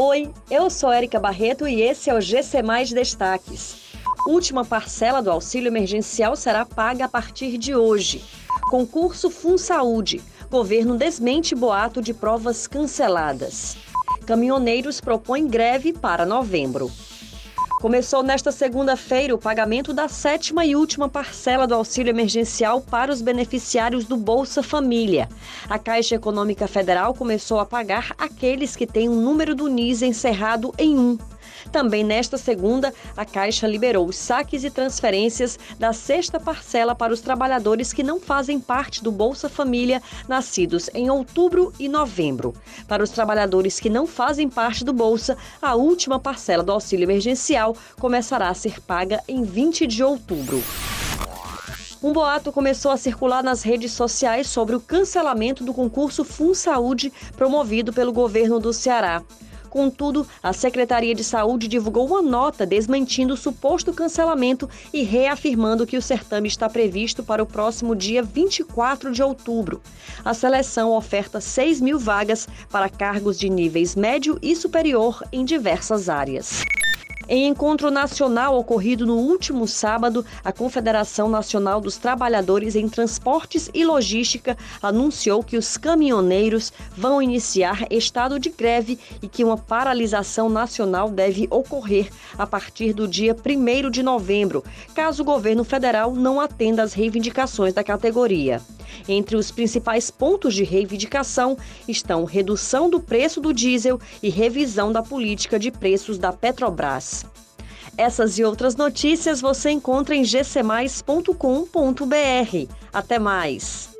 Oi, eu sou Érica Barreto e esse é o GC Mais Destaques. Última parcela do auxílio emergencial será paga a partir de hoje. Concurso FunSaúde. Governo desmente boato de provas canceladas. Caminhoneiros propõem greve para novembro. Começou nesta segunda-feira o pagamento da sétima e última parcela do auxílio emergencial para os beneficiários do Bolsa Família. A Caixa Econômica Federal começou a pagar aqueles que têm um número do NIS encerrado em 1. Também nesta segunda, a Caixa liberou os saques e transferências da sexta parcela para os trabalhadores que não fazem parte do Bolsa Família, nascidos em outubro e novembro. Para os trabalhadores que não fazem parte do Bolsa, a última parcela do auxílio emergencial começará a ser paga em 20 de outubro. Um boato começou a circular nas redes sociais sobre o cancelamento do concurso Fun Saúde promovido pelo governo do Ceará. Contudo, a Secretaria de Saúde divulgou uma nota desmentindo o suposto cancelamento e reafirmando que o certame está previsto para o próximo dia 24 de outubro. A seleção oferta 6 mil vagas para cargos de níveis médio e superior em diversas áreas. Em encontro nacional ocorrido no último sábado, a Confederação Nacional dos Trabalhadores em Transportes e Logística anunciou que os caminhoneiros vão iniciar estado de greve e que uma paralisação nacional deve ocorrer a partir do dia 1 de novembro, caso o governo federal não atenda às reivindicações da categoria. Entre os principais pontos de reivindicação estão redução do preço do diesel e revisão da política de preços da Petrobras. Essas e outras notícias você encontra em gcmais.com.br. Até mais!